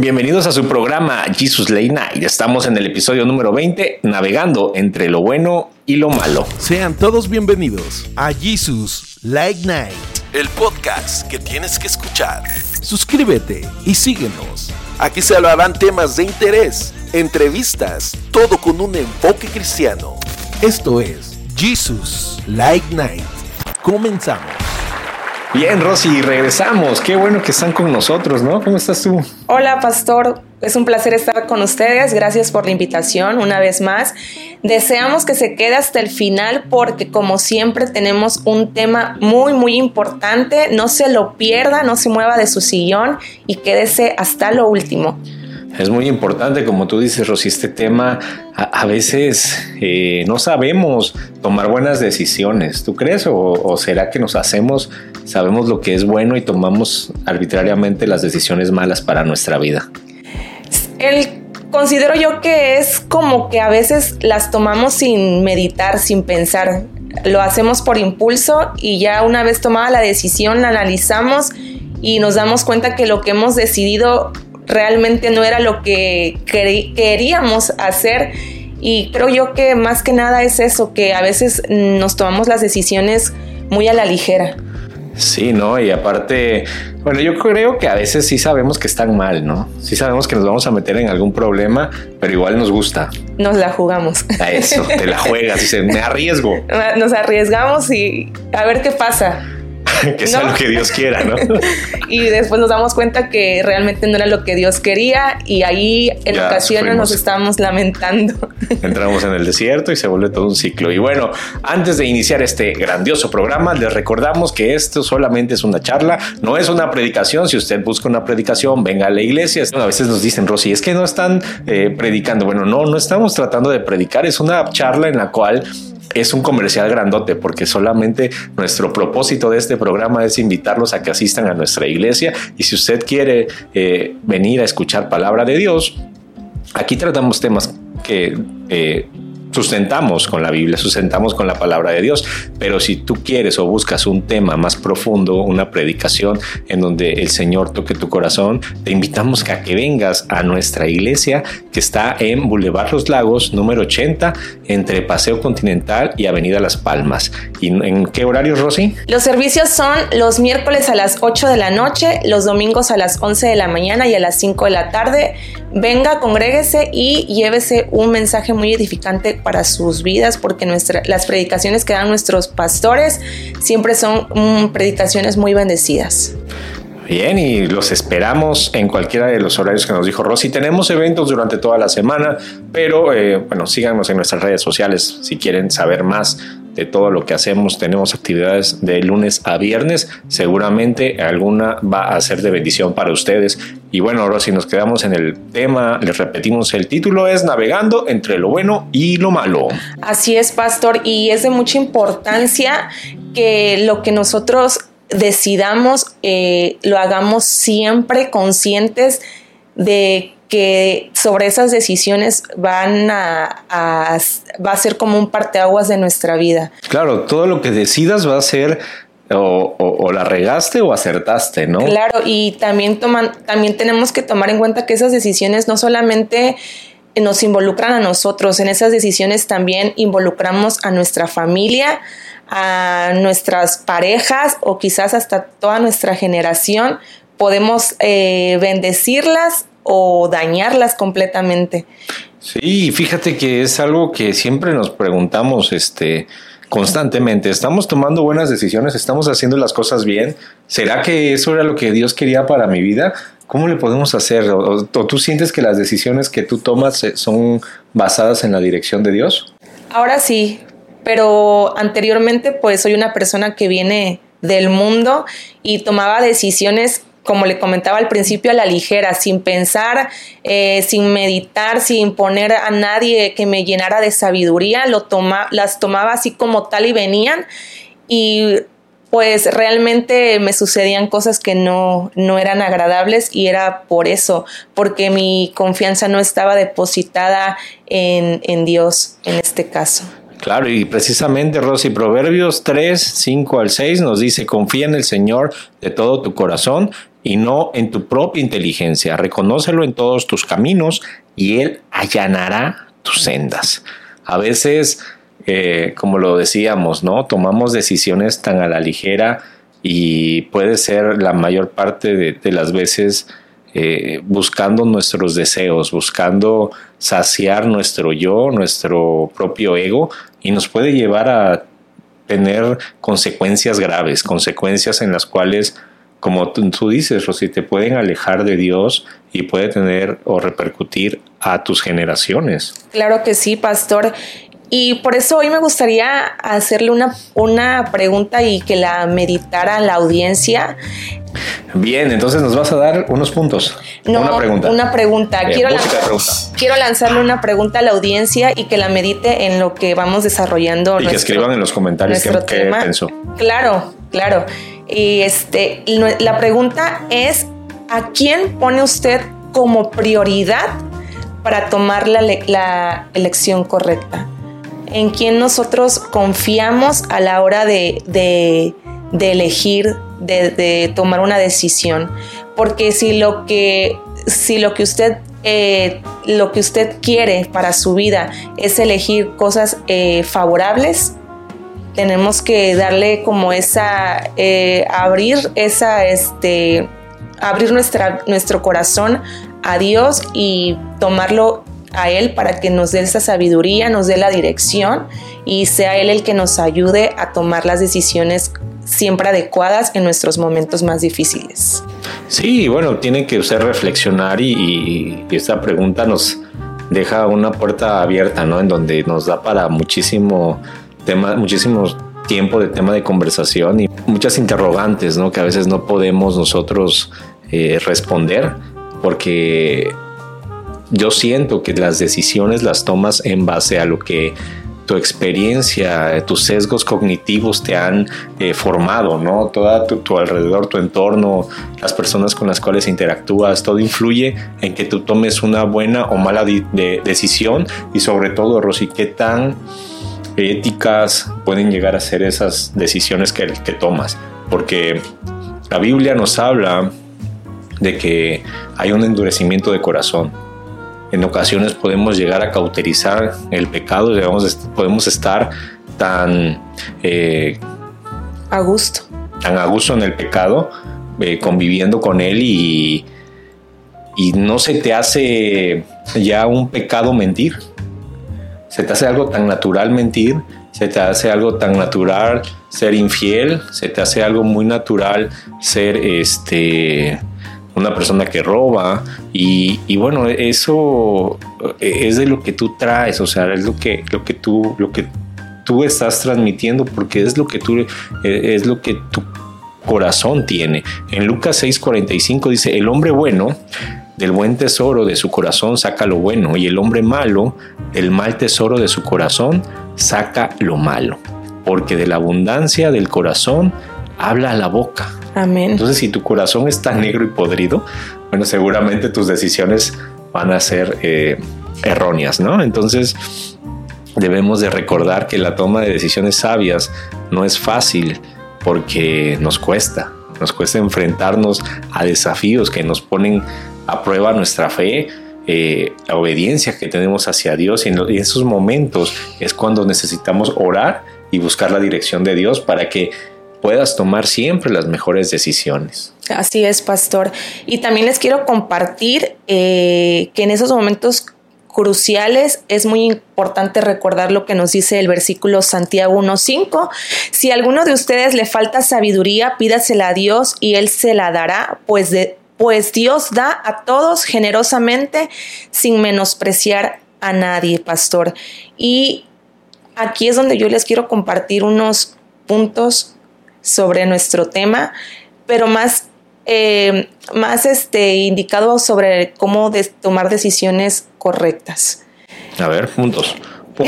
Bienvenidos a su programa Jesus Late Night. Estamos en el episodio número 20, navegando entre lo bueno y lo malo. Sean todos bienvenidos a Jesus Late Night, el podcast que tienes que escuchar. Suscríbete y síguenos. Aquí se hablarán temas de interés, entrevistas, todo con un enfoque cristiano. Esto es Jesus Late Night. Comenzamos. Bien, Rosy, regresamos. Qué bueno que están con nosotros, ¿no? ¿Cómo estás tú? Hola, pastor. Es un placer estar con ustedes. Gracias por la invitación una vez más. Deseamos que se quede hasta el final porque como siempre tenemos un tema muy, muy importante. No se lo pierda, no se mueva de su sillón y quédese hasta lo último. Es muy importante, como tú dices, Rosy, este tema a, veces eh, no sabemos tomar buenas decisiones. ¿Tú crees? O, será que nos hacemos, sabemos lo que es bueno y tomamos arbitrariamente las decisiones malas para nuestra vida? El considero yo que es como que a veces las tomamos sin meditar, sin pensar. Lo hacemos por impulso y ya una vez tomada la decisión, la analizamos y nos damos cuenta que lo que hemos decidido realmente no era lo que queríamos hacer. Y creo yo que más que nada es eso, que a veces nos tomamos las decisiones muy a la ligera. Sí, ¿no? Y aparte, bueno, yo creo que a veces sí sabemos que están mal, ¿no? Sí sabemos que nos vamos a meter en algún problema, pero igual nos gusta. Nos la jugamos. A eso, te la juegas, dice, me arriesgo. Nos arriesgamos y a ver qué pasa. que sea lo que Dios quiera, ¿no? y después nos damos cuenta que realmente no era lo que Dios quería y ahí en ocasiones nos estamos lamentando. Entramos en el desierto y se vuelve todo un ciclo. Y bueno, antes de iniciar este grandioso programa, les recordamos que esto solamente es una charla, no es una predicación. Si usted busca una predicación, venga a la iglesia. A veces nos dicen, Rosy, es que no están eh, predicando. Bueno, no, no estamos tratando de predicar, es una charla en la cual es un comercial grandote porque solamente nuestro propósito de este programa es invitarlos a que asistan a nuestra iglesia. Y si usted quiere eh, venir a escuchar palabra de Dios, aquí tratamos temas que eh, sustentamos con la Biblia, sustentamos con la palabra de Dios, pero si tú quieres o buscas un tema más profundo, una predicación en donde el Señor toque tu corazón, te invitamos a que vengas a nuestra iglesia que está en Boulevard Los Lagos, número 80, entre Paseo Continental y Avenida Las Palmas. ¿Y en qué horario, Rosy? Los servicios son los miércoles a las 8 de la noche, los domingos a las 11 de la mañana y a las 5 de la tarde. Venga, congréguese y llévese un mensaje muy edificante para sus vidas, porque las predicaciones que dan nuestros pastores siempre son mm, predicaciones muy bendecidas. Bien, y los esperamos en cualquiera de los horarios que nos dijo Rosy. Tenemos eventos durante toda la semana, pero eh, bueno, síganos en nuestras redes sociales si quieren saber más de todo lo que hacemos. Tenemos actividades de lunes a viernes. Seguramente alguna va a ser de bendición para ustedes. Y bueno, Rosy, nos quedamos en el tema. Les repetimos, el título es Navegando entre lo bueno y lo malo. Así es, pastor, y es de mucha importancia que lo que nosotros decidamos, eh, lo hagamos siempre conscientes de que sobre esas decisiones van a, va a ser como un parteaguas de nuestra vida. Claro, todo lo que decidas va a ser o, la regaste o acertaste, ¿no? Claro, y también toman, también tenemos que tomar en cuenta que esas decisiones no solamente nos involucran a nosotros, en esas decisiones también involucramos a nuestra familia, a nuestras parejas o quizás hasta toda nuestra generación, podemos eh, bendecirlas o dañarlas completamente. Sí, fíjate que es algo que siempre nos preguntamos, este, constantemente. ¿Estamos tomando buenas decisiones? ¿Estamos haciendo las cosas bien? ¿Será que eso era lo que Dios quería para mi vida? ¿Cómo le podemos hacer? ¿O, tú sientes que las decisiones que tú tomas eh, son basadas en la dirección de Dios? Ahora sí, pero anteriormente pues soy una persona que viene del mundo y tomaba decisiones como le comentaba al principio, a la ligera, sin pensar, eh, sin meditar, sin poner a nadie que me llenara de sabiduría, lo toma, las tomaba así como tal y venían y pues realmente me sucedían cosas que no, no eran agradables y era por eso, porque mi confianza no estaba depositada en, en Dios en este caso. Claro, y precisamente Rosy, Proverbios 3, 5 al 6 nos dice, confía en el Señor de todo tu corazón y no en tu propia inteligencia. Reconócelo en todos tus caminos y Él allanará tus sendas. A veces, eh, como lo decíamos, ¿no? Tomamos decisiones tan a la ligera y puede ser la mayor parte de, las veces eh, buscando nuestros deseos, buscando saciar nuestro yo, nuestro propio ego y nos puede llevar a tener consecuencias graves, consecuencias en las cuales como tú, dices, Rosy, te pueden alejar de Dios y puede tener o repercutir a tus generaciones. Claro que sí, pastor. Y por eso hoy me gustaría hacerle una, una pregunta y que la meditara la audiencia. Bien, entonces nos vas a dar unos puntos. No, una pregunta. Una pregunta. quiero, quiero lanzarle una pregunta a la audiencia y que la medite en lo que vamos desarrollando. Y que escriban en los comentarios qué pensó. Claro, claro. Y este, la pregunta es, ¿a quién pone usted como prioridad para tomar la, la elección correcta? ¿En quién nosotros confiamos a la hora de, de, elegir, de, tomar una decisión? Porque si lo que, si lo que usted eh, lo que usted quiere para su vida es elegir cosas eh, favorables, tenemos que darle como esa, eh, abrir esa, este, abrir nuestra, nuestro corazón a Dios y tomarlo a Él para que nos dé esa sabiduría, nos dé la dirección y sea Él el que nos ayude a tomar las decisiones siempre adecuadas en nuestros momentos más difíciles. Sí, bueno, tiene que usted reflexionar y, y esta pregunta nos deja una puerta abierta, ¿no? En donde nos da para muchísimo tema, tiempo de tema de conversación y muchas interrogantes, ¿no? Que a veces no podemos nosotros eh, responder porque yo siento que las decisiones las tomas en base a lo que tu experiencia, tus sesgos cognitivos te han eh, formado, ¿no? Todo tu, alrededor, tu entorno, las personas con las cuales interactúas, todo influye en que tú tomes una buena o mala decisión y sobre todo, Rosy, qué tan éticas pueden llegar a ser esas decisiones que, que tomas. Porque la Biblia nos habla de que hay un endurecimiento de corazón. En ocasiones podemos llegar a cauterizar el pecado, digamos, podemos estar tan eh, a gusto. Tan a gusto en el pecado, eh, conviviendo con él y, y no se te hace ya un pecado mentir se te hace algo tan natural mentir, se te hace algo tan natural ser infiel, se te hace algo muy natural ser este una persona que roba. Y, bueno eso es de lo que tú traes o sea es lo que lo que tú lo que tú estás transmitiendo porque es lo que tú es lo que tu corazón tiene. En Lucas 6:45 dice el hombre bueno del buen tesoro de su corazón saca lo bueno y el hombre malo del mal tesoro de su corazón saca lo malo. Porque de la abundancia del corazón habla la boca. Amén. Entonces si tu corazón está negro y podrido, bueno, seguramente tus decisiones van a ser eh, erróneas, ¿no? Entonces debemos de recordar que la toma de decisiones sabias no es fácil porque nos cuesta, nos cuesta enfrentarnos a desafíos que nos ponen a prueba nuestra fe, eh, la obediencia que tenemos hacia Dios y en, esos momentos es cuando necesitamos orar y buscar la dirección de Dios para que puedas tomar siempre las mejores decisiones. Así es, pastor. Y también les quiero compartir eh, que en esos momentos cruciales es muy importante recordar lo que nos dice el versículo Santiago 1.5. Si a alguno de ustedes le falta sabiduría, pídasela a Dios y Él se la dará, pues de pues Dios da a todos generosamente sin menospreciar a nadie, pastor. Y aquí es donde yo les quiero compartir unos puntos sobre nuestro tema, pero más, eh, más este, indicado sobre cómo tomar decisiones correctas. A ver, puntos.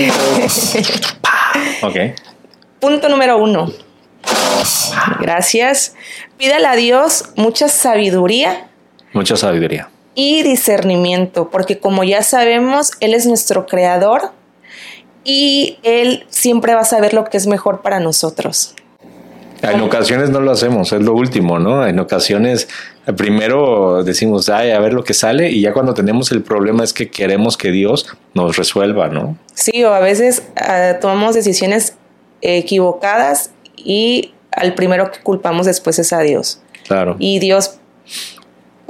Punto número uno. Gracias. Pídale a Dios mucha sabiduría. Mucha sabiduría. Y discernimiento, porque como ya sabemos, Él es nuestro creador y Él siempre va a saber lo que es mejor para nosotros. En ocasiones no lo hacemos, es lo último, ¿no? En ocasiones primero decimos, ay, a ver lo que sale, y ya cuando tenemos el problema es que queremos que Dios nos resuelva, ¿no? Sí, o a veces ah, tomamos decisiones equivocadas y al primero que culpamos después es a Dios. Claro. Y Dios,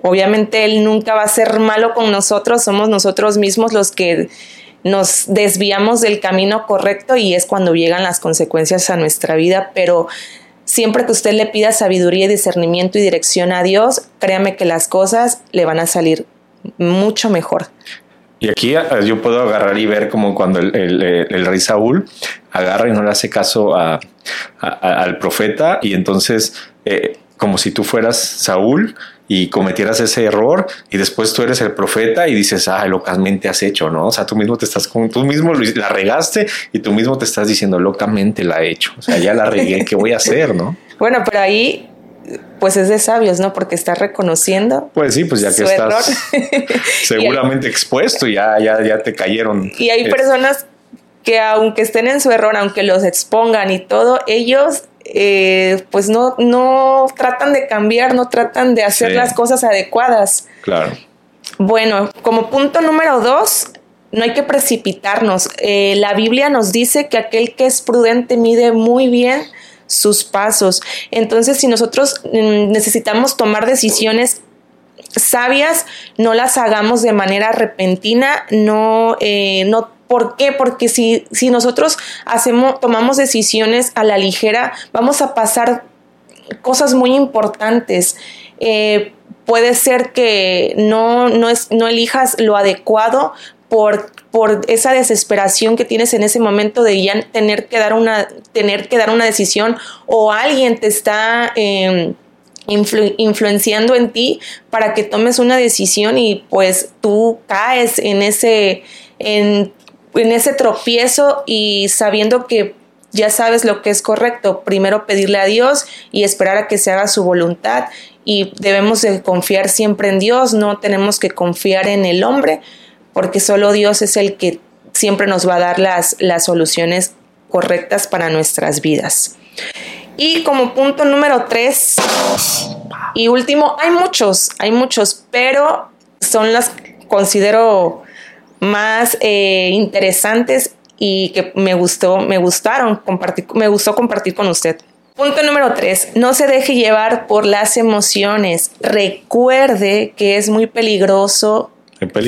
obviamente, Él nunca va a ser malo con nosotros, somos nosotros mismos los que nos desviamos del camino correcto y es cuando llegan las consecuencias a nuestra vida, pero siempre que usted le pida sabiduría y discernimiento y dirección a Dios, créame que las cosas le van a salir mucho mejor. Y aquí ah, yo puedo agarrar y ver como cuando el, rey Saúl agarra y no le hace caso al profeta y entonces eh, como si tú fueras Saúl y cometieras ese error y después tú eres el profeta y dices, ah, locamente has hecho, ¿no? O sea, tú mismo te estás, tú mismo la regaste y tú mismo te estás diciendo, locamente la he hecho. O sea, ya la regué, ¿qué voy a hacer, no? Bueno, pero ahí pues es de sabios, ¿no? Porque estás reconociendo. Pues sí, pues ya que estás seguramente expuesto, ya, ya, ya te cayeron. Y hay personas que aunque estén en su error, aunque los expongan y todo, ellos eh, pues no, no tratan de cambiar, no tratan de hacer las cosas adecuadas. Claro. Bueno, como punto número dos, no hay que precipitarnos. Eh, la Biblia nos dice que aquel que es prudente mide muy bien sus pasos. Entonces, si nosotros mm, necesitamos tomar decisiones sabias, no las hagamos de manera repentina, no, eh, no ¿Por qué? Porque si, si nosotros hacemos, tomamos decisiones a la ligera, vamos a pasar cosas muy importantes. Eh, puede ser que no, no, es, no elijas lo adecuado por, por, esa desesperación que tienes en ese momento de ya tener que dar una, tener que dar una decisión o alguien te está em, influenciando en ti para que tomes una decisión y pues tú caes en ese, en en ese tropiezo y sabiendo que ya sabes lo que es correcto, primero pedirle a Dios y esperar a que se haga su voluntad y debemos de confiar siempre en Dios, no tenemos que confiar en el hombre porque solo Dios es el que siempre nos va a dar las, las soluciones correctas para nuestras vidas. Y como punto número tres y último, hay muchos, hay muchos, pero son las considero más eh, interesantes y que me gustó, me gustaron, compartir, me gustó compartir con usted. Punto número tres, no se deje llevar por las emociones. Recuerde que es muy peligroso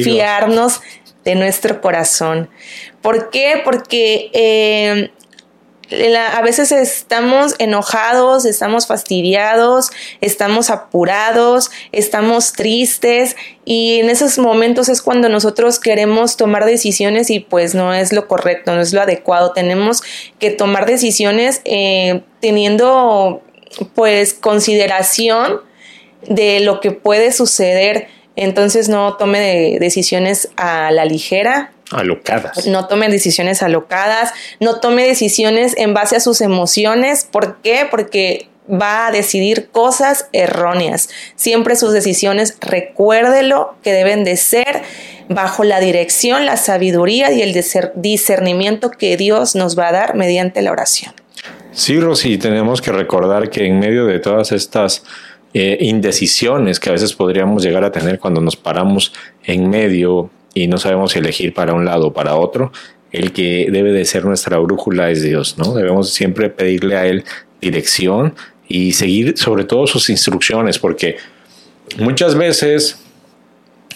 fiarnos de nuestro corazón. ¿Por qué? Porque eh, a veces estamos enojados, estamos fastidiados, estamos apurados, estamos tristes y en esos momentos es cuando nosotros queremos tomar decisiones y pues no es lo correcto, no es lo adecuado. Tenemos que tomar decisiones eh, teniendo pues consideración de lo que puede suceder. Entonces no tome decisiones a la ligera, alocadas. No tome decisiones alocadas, no tome decisiones en base a sus emociones. ¿Por qué? Porque va a decidir cosas erróneas. Siempre sus decisiones, recuérdelo que deben de ser bajo la dirección, la sabiduría y el discernimiento que Dios nos va a dar mediante la oración. Sí, Rosy, tenemos que recordar que en medio de todas estas eh, indecisiones que a veces podríamos llegar a tener cuando nos paramos en medio y no sabemos elegir para un lado o para otro, el que debe de ser nuestra brújula es Dios, ¿no? Debemos siempre pedirle a Él dirección y seguir sobre todo sus instrucciones, porque muchas veces,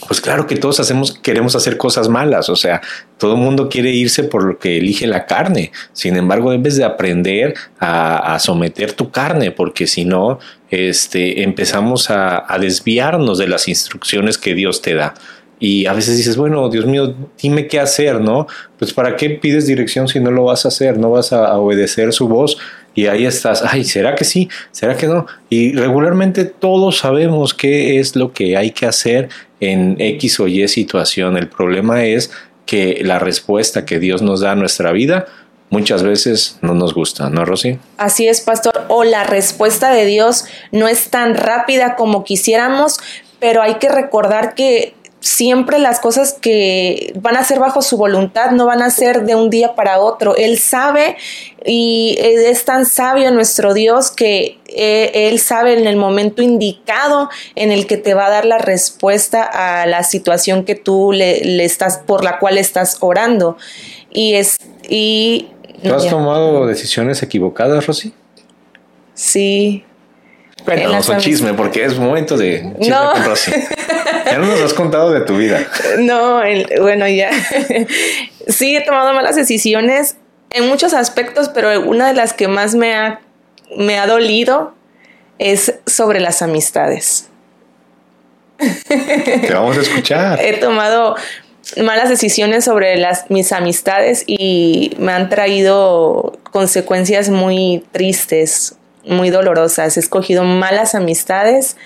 pues claro que todos hacemos, queremos hacer cosas malas, o sea, todo el mundo quiere irse por lo que elige la carne, sin embargo debes de aprender a, someter tu carne, porque si no, este, empezamos a desviarnos de las instrucciones que Dios te da. Y a veces dices, bueno, Dios mío, dime qué hacer, ¿no? Pues para qué pides dirección si no lo vas a hacer, no vas a obedecer su voz y ahí estás, ay, ¿será que sí? ¿Será que no? Y regularmente todos sabemos qué es lo que hay que hacer en X o Y situación. El problema es que la respuesta que Dios nos da a nuestra vida muchas veces no nos gusta, ¿no, Rosy? Así es, pastor. O la respuesta de Dios no es tan rápida como quisiéramos, pero hay que recordar que siempre las cosas que van a ser bajo su voluntad no van a ser de un día para otro. Él sabe y es tan sabio nuestro Dios que eh, Él sabe en el momento indicado en el que te va a dar la respuesta a la situación que tú le, estás, por la cual estás orando. Y es, y... ¿Tú has tomado decisiones equivocadas, Rosy? Sí. Bueno, no son chisme porque es momento de chisme con Rosy. Ya no nos has contado de tu vida. No, bueno, ya. Sí, he tomado malas decisiones en muchos aspectos, pero una de las que más me ha, me ha dolido es sobre las amistades. Te vamos a escuchar. He tomado malas decisiones sobre las, mis amistades y me han traído consecuencias muy tristes, muy dolorosas. He escogido malas amistades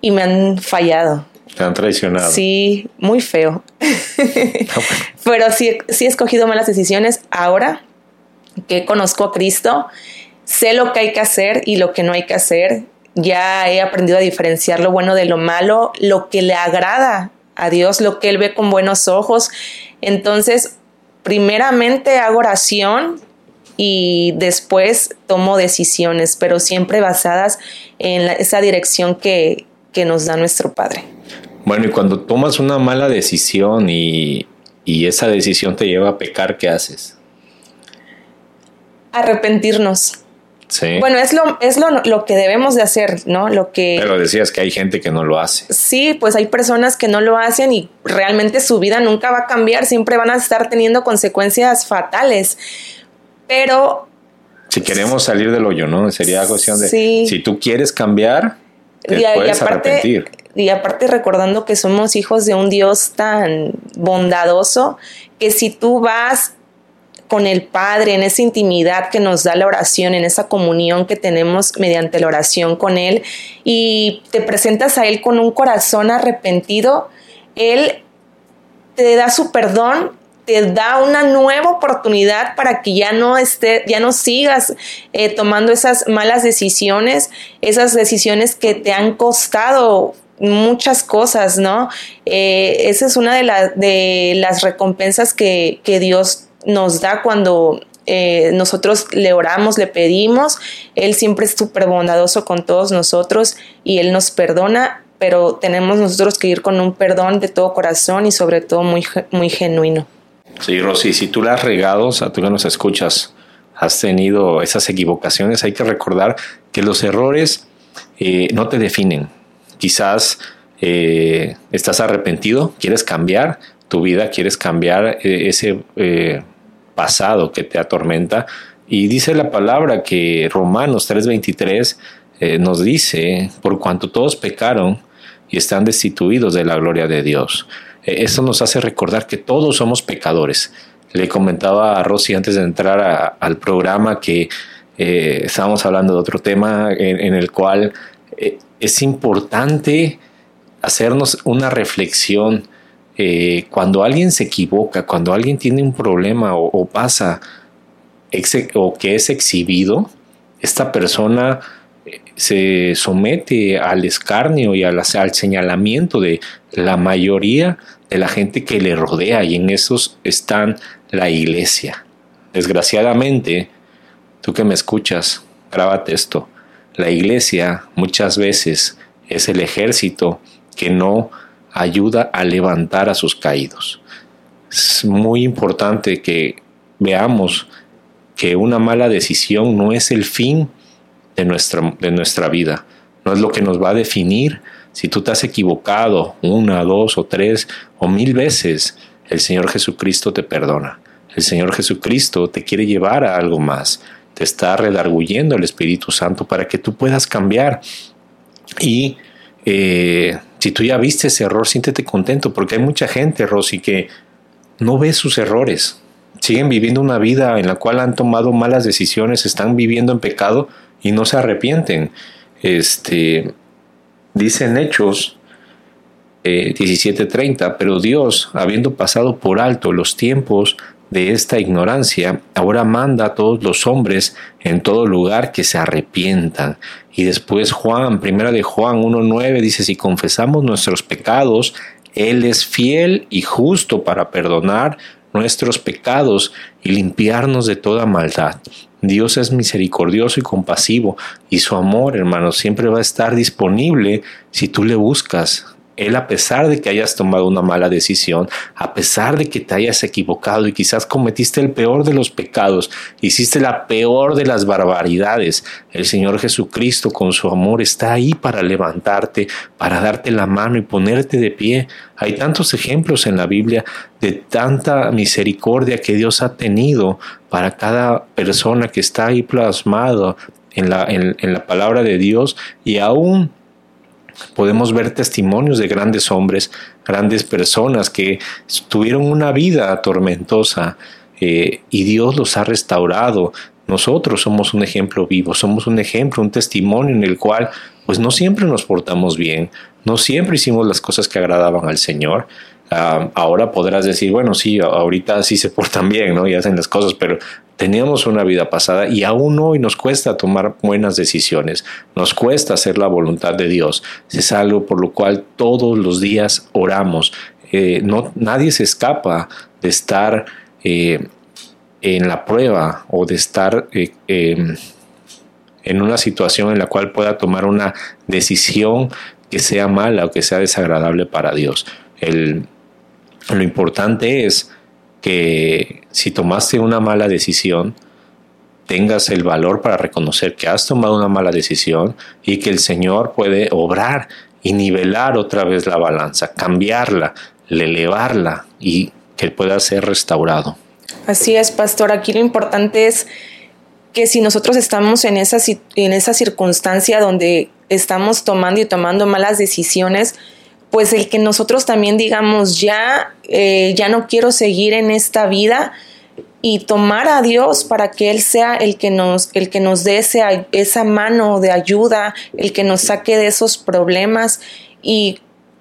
y me han fallado. Te han traicionado. Sí, muy feo. Pero sí, sí he escogido malas decisiones ahora que conozco a Cristo. Sé lo que hay que hacer y lo que no hay que hacer. Ya he aprendido a diferenciar lo bueno de lo malo, lo que le agrada a Dios, lo que Él ve con buenos ojos. Entonces, primeramente hago oración y después tomo decisiones, pero siempre basadas en esa dirección que, que nos da nuestro Padre. Bueno, y cuando tomas una mala decisión y, esa decisión te lleva a pecar, ¿qué haces? Arrepentirnos. Sí. Bueno, es lo, es lo, que debemos de hacer, ¿no? Lo que. Pero decías que hay gente que no lo hace. Sí, pues hay personas que no lo hacen y realmente su vida nunca va a cambiar, siempre van a estar teniendo consecuencias fatales. Pero. Si queremos salir del hoyo, ¿no? Sería cuestión de. Si tú quieres cambiar, te puedes arrepentir y aparte recordando que somos hijos de un Dios tan bondadoso, que si tú vas con el Padre en esa intimidad que nos da la oración, en esa comunión que tenemos mediante la oración con Él, y te presentas a Él con un corazón arrepentido, Él te da su perdón te da una nueva oportunidad para que ya no esté, ya no sigas eh, tomando esas malas decisiones, esas decisiones que te han costado muchas cosas, ¿no? Eh, esa es una de, las recompensas que, Dios nos da cuando eh, nosotros le oramos, le pedimos. Él siempre es súper bondadoso con todos nosotros y Él nos perdona, pero tenemos nosotros que ir con un perdón de todo corazón y sobre todo muy genuino. Sí, Rosy, si tú la has regado, o tú que nos escuchas, has tenido esas equivocaciones, hay que recordar que los errores eh, no te definen Quizás eh, estás arrepentido, quieres cambiar tu vida, quieres cambiar eh, ese pasado que te atormenta. Y dice la palabra que Romanos 3:23 nos dice, por cuanto todos pecaron y están destituidos de la gloria de Dios. Eso nos hace recordar que todos somos pecadores. Le comentaba a Rosy antes de entrar al programa que estábamos hablando de otro tema en el cual es importante hacernos una reflexión. Eh, cuando alguien se equivoca, cuando alguien tiene un problema o, pasa o que es exhibido, esta persona eh, se somete al escarnio y al, al señalamiento de la mayoría de la gente que le rodea y en esos están la iglesia. Desgraciadamente, tú que me escuchas, grábate esto la iglesia muchas veces es el ejército que no ayuda a levantar a sus caídos. Es muy importante que veamos que una mala decisión no es el fin de nuestra, de nuestra vida, no es lo que nos va a definir. Si tú te has equivocado una, dos o tres o mil veces, el Señor Jesucristo te perdona. El Señor Jesucristo te quiere llevar a algo más te está redarguyendo el Espíritu Santo para que tú puedas cambiar. Y eh, si tú ya viste ese error, siéntete contento, porque hay mucha gente, Rosy, que no ve sus errores. Siguen viviendo una vida en la cual han tomado malas decisiones, están viviendo en pecado y no se arrepienten. Este, dicen Hechos 17:30, eh, pero Dios, habiendo pasado por alto los tiempos de esta ignorancia, ahora manda a todos los hombres en todo lugar que se arrepientan. Y después Juan, primera de Juan 1.9 dice, si confesamos nuestros pecados, Él es fiel y justo para perdonar nuestros pecados y limpiarnos de toda maldad. Dios es misericordioso y compasivo y su amor, hermano, siempre va a estar disponible si tú le buscas. Él a pesar de que hayas tomado una mala decisión, a pesar de que te hayas equivocado y quizás cometiste el peor de los pecados, hiciste la peor de las barbaridades, el Señor Jesucristo con su amor está ahí para levantarte, para darte la mano y ponerte de pie. Hay tantos ejemplos en la Biblia de tanta misericordia que Dios ha tenido para cada persona que está ahí plasmado en la, en, en la palabra de Dios y aún podemos ver testimonios de grandes hombres, grandes personas que tuvieron una vida tormentosa eh, y Dios los ha restaurado. Nosotros somos un ejemplo vivo, somos un ejemplo, un testimonio en el cual pues no siempre nos portamos bien, no siempre hicimos las cosas que agradaban al Señor, ahora podrás decir, bueno, sí, ahorita sí se portan bien, ¿no? Y hacen las cosas, pero teníamos una vida pasada y aún hoy nos cuesta tomar buenas decisiones, nos cuesta hacer la voluntad de Dios. Es algo por lo cual todos los días oramos. Eh, no, nadie se escapa de estar eh, en la prueba o de estar eh, em, en una situación en la cual pueda tomar una decisión que sea mala o que sea desagradable para Dios. El, lo importante es que si tomaste una mala decisión, tengas el valor para reconocer que has tomado una mala decisión y que el Señor puede obrar y nivelar otra vez la balanza, cambiarla, elevarla y que pueda ser restaurado. Así es, pastor. Aquí lo importante es que si nosotros estamos en esa, en esa circunstancia donde estamos tomando y tomando malas decisiones, pues el que nosotros también digamos, ya, eh, ya no quiero seguir en esta vida y tomar a Dios para que Él sea el que nos, el que nos dé esa mano de ayuda, el que nos saque de esos problemas. Y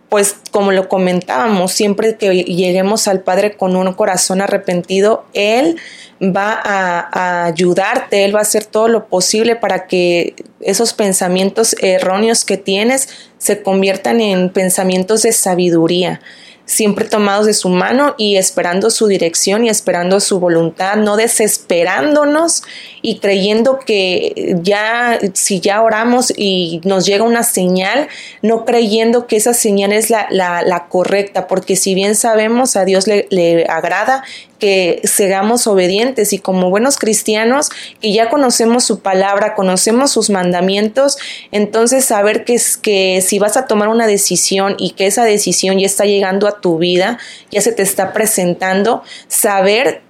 pues como lo comentábamos, siempre que lleguemos al Padre con un corazón arrepentido, Él va a, ayudarte, Él va a hacer todo lo posible para que esos pensamientos erróneos que tienes se conviertan en pensamientos de sabiduría siempre tomados de su mano y esperando su dirección y esperando su voluntad, no desesperándonos y creyendo que ya, si ya oramos y nos llega una señal, no creyendo que esa señal es la, la, correcta, porque si bien sabemos a Dios le, le agrada que seamos obedientes y como buenos cristianos que ya conocemos su palabra, conocemos sus mandamientos, entonces saber que, es, que si vas a tomar una decisión y que esa decisión ya está llegando a tu vida, ya se te está presentando, saber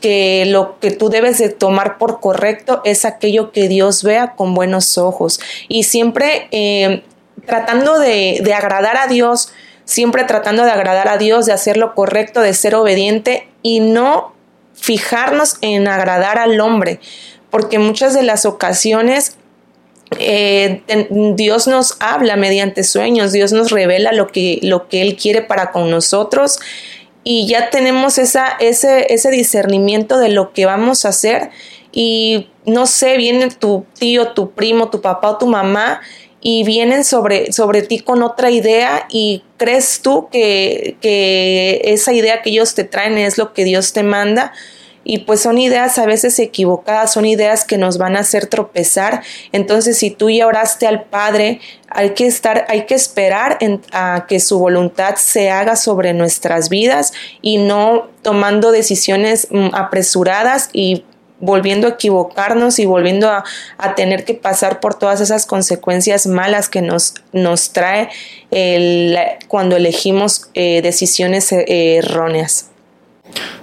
que lo que tú debes de tomar por correcto es aquello que Dios vea con buenos ojos. Y siempre eh, tratando de, de agradar a Dios, siempre tratando de agradar a Dios, de hacer lo correcto, de ser obediente y no fijarnos en agradar al hombre, porque muchas de las ocasiones eh, Dios nos habla mediante sueños, Dios nos revela lo que, lo que Él quiere para con nosotros y ya tenemos esa, ese, ese discernimiento de lo que vamos a hacer y no sé, viene tu tío, tu primo, tu papá o tu mamá y vienen sobre, sobre ti con otra idea y crees tú que, que esa idea que ellos te traen es lo que Dios te manda y pues son ideas a veces equivocadas, son ideas que nos van a hacer tropezar. Entonces, si tú ya oraste al Padre, hay que estar, hay que esperar a que su voluntad se haga sobre nuestras vidas y no tomando decisiones mm, apresuradas y volviendo a equivocarnos y volviendo a, tener que pasar por todas esas consecuencias malas que nos, nos trae cuando elegimos eh, decisiones eh, erróneas.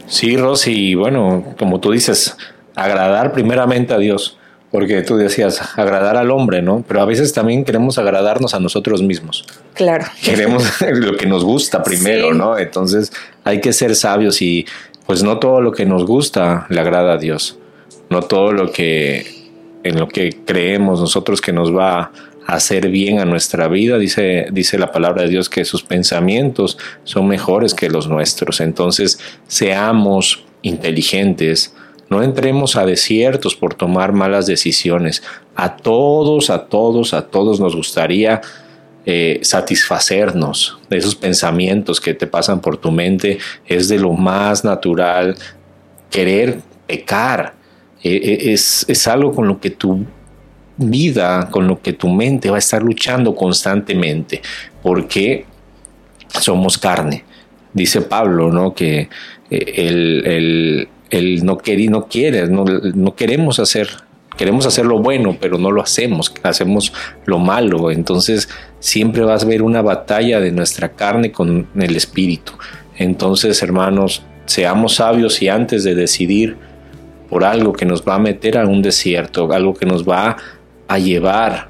Sí, Rosy, bueno, como tú dices, agradar primeramente a Dios, porque tú decías agradar al hombre, ¿no? Pero a veces también queremos agradarnos a nosotros mismos. Claro. Queremos lo que nos gusta primero, ¿no? Entonces hay que ser sabios y pues no todo lo que nos gusta le agrada a Dios no todo lo que en lo que creemos nosotros que nos va a hacer bien a nuestra vida, dice, dice la palabra de Dios que sus pensamientos son mejores que los nuestros. Entonces, seamos inteligentes, no entremos a desiertos por tomar malas decisiones. A todos, a todos, a todos nos gustaría eh, satisfacernos de esos pensamientos que te pasan por tu mente. Es de lo más natural querer pecar. E, e, es, es algo con lo que tu vida, con lo que tu mente va a estar luchando constantemente, porque somos carne. Dice Pablo, ¿no? Que el, el, el no, quiere, no quiere, no, no queremos hacer queremos hacer lo bueno, pero no lo hacemos, hacemos lo malo. Entonces siempre vas a ver una batalla de nuestra carne con el espíritu. Entonces, hermanos, seamos sabios y antes de decidir por algo que nos va a meter a un desierto, algo que nos va a llevar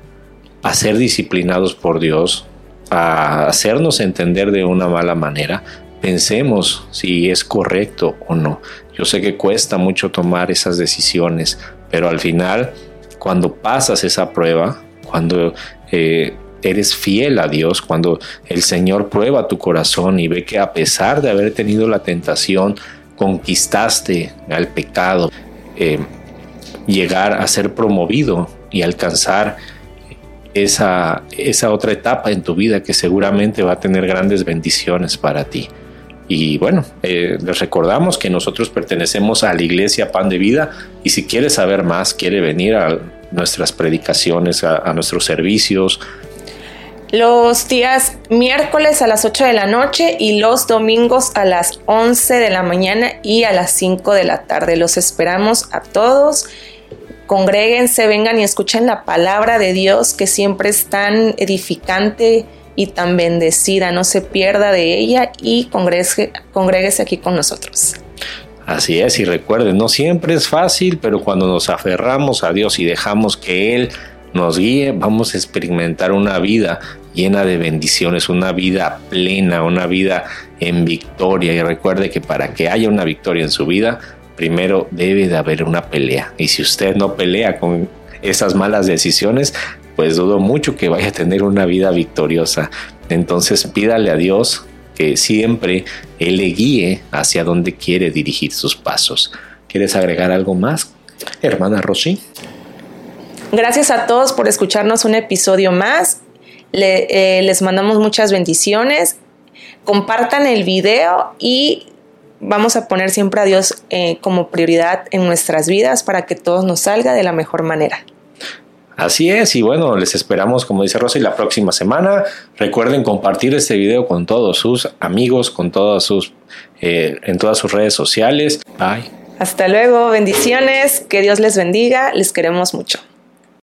a ser disciplinados por Dios, a hacernos entender de una mala manera, pensemos si es correcto o no. Yo sé que cuesta mucho tomar esas decisiones, pero al final, cuando pasas esa prueba, cuando eh, eres fiel a Dios, cuando el Señor prueba tu corazón y ve que a pesar de haber tenido la tentación, conquistaste al pecado, eh, llegar a ser promovido y alcanzar esa, esa otra etapa en tu vida que seguramente va a tener grandes bendiciones para ti. Y bueno, eh, les recordamos que nosotros pertenecemos a la Iglesia Pan de Vida y si quiere saber más, quiere venir a nuestras predicaciones, a, nuestros servicios. Los días miércoles a las 8 de la noche y los domingos a las 11 de la mañana y a las 5 de la tarde. Los esperamos a todos. Congréguense, vengan y escuchen la palabra de Dios que siempre es tan edificante y tan bendecida. No se pierda de ella y congréguese, aquí con nosotros. Así es, y recuerden, no siempre es fácil, pero cuando nos aferramos a Dios y dejamos que Él nos guíe, vamos a experimentar una vida llena de bendiciones, una vida plena, una vida en victoria. Y recuerde que para que haya una victoria en su vida, primero debe de haber una pelea. Y si usted no pelea con esas malas decisiones, pues dudo mucho que vaya a tener una vida victoriosa. Entonces pídale a Dios que siempre Él le guíe hacia donde quiere dirigir sus pasos. ¿Quieres agregar algo más, hermana Rosy? Gracias a todos por escucharnos un episodio más. Eh, les mandamos muchas bendiciones. Compartan el video y vamos a poner siempre a Dios eh, como prioridad en nuestras vidas para que todo nos salga de la mejor manera. Así es, y bueno, les esperamos, como dice Rosy, la próxima semana. Recuerden compartir este video con todos sus amigos, con todas sus, eh, en todas sus redes sociales. Bye. Hasta luego, bendiciones, que Dios les bendiga, les queremos mucho.